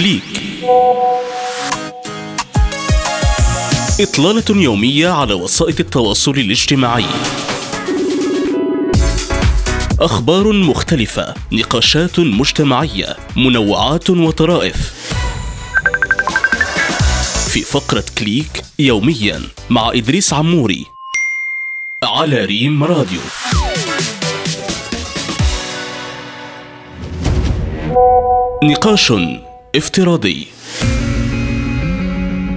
كليك إطلالة يومية على وسائط التواصل الاجتماعي. أخبار مختلفة نقاشات مجتمعية منوعات وطرائف. في فقرة كليك يوميا مع إدريس عموري على ريم راديو. نقاش افتراضي.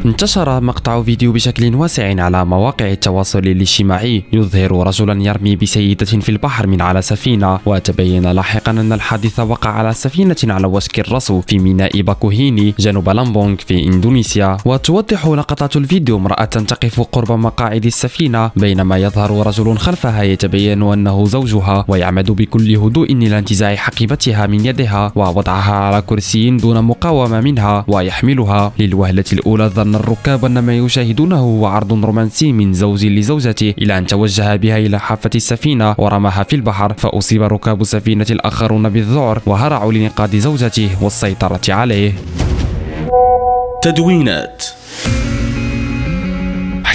انتشر مقطع فيديو بشكل واسع على مواقع التواصل الاجتماعي يظهر رجلا يرمي بسيدة في البحر من على سفينة وتبين لاحقا أن الحادث وقع على سفينة على وشك الرسو في ميناء باكوهيني جنوب لامبونغ في إندونيسيا. وتوضح لقطات الفيديو امرأة تقف قرب مقاعد السفينة بينما يظهر رجل خلفها يتبين أنه زوجها ويعمد بكل هدوء إلى انتزاع حقيبتها من يدها ووضعها على كرسي دون مقاومة منها ويحملها للوهلة الأولى ظن أن الركاب أن ما يشاهدونه هو عرض رومانسي من زوج لزوجته إلى أن توجه بها إلى حافة السفينة ورماها في البحر فأصيب ركاب السفينة الآخرون بالذعر وهرعوا لإنقاذ زوجته والسيطرة عليه. تدوينات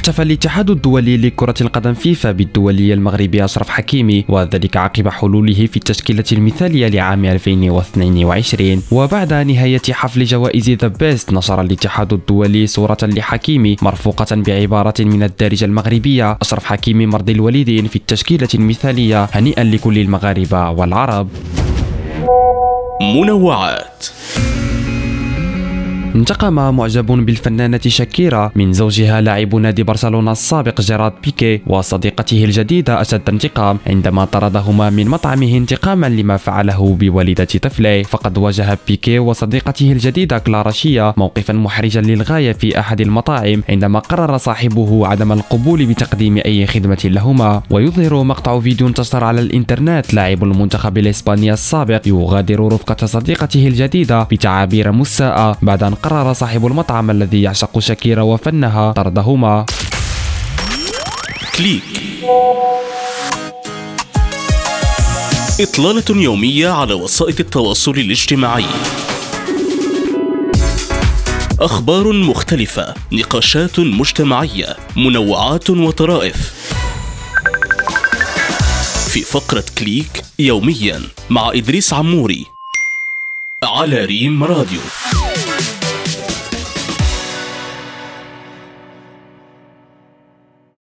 احتفل الاتحاد الدولي لكرة القدم فيفا بالدولي المغربي أشرف حكيمي وذلك عقب حلوله في التشكيلة المثالية لعام 2022 وبعد نهاية حفل جوائز The Best نشر الاتحاد الدولي صورة لحكيمي مرفوقة بعبارة من الدارجة المغربية. أشرف حكيمي مرضي الوالدين في التشكيلة المثالية هنيئا لكل المغاربة والعرب. منوعات انتقم معجب بالفنانة شاكيرا من زوجها لاعب نادي برشلونة السابق جيرارد بيكي وصديقته الجديدة أشد انتقام عندما طردهما من مطعمه انتقاما لما فعله بوالدة طفله. فقد واجه بيكي وصديقته الجديدة كلارا شيا موقفا محرجا للغاية في أحد المطاعم عندما قرر صاحبه عدم القبول بتقديم أي خدمة لهما. ويظهر مقطع فيديو انتشر على الإنترنت لاعب المنتخب الإسباني السابق يغادر رفقة صديقته الجديدة بتعابير مساءة بعد أن قرر صاحب المطعم الذي يعشق شاكيرا وفنها طردهما. كليك. إطلالة يومية على وسائط التواصل الاجتماعي. أخبار مختلفة نقاشات مجتمعية منوعات وطرائف. في فقرة كليك يوميا مع إدريس عموري. على ريم راديو.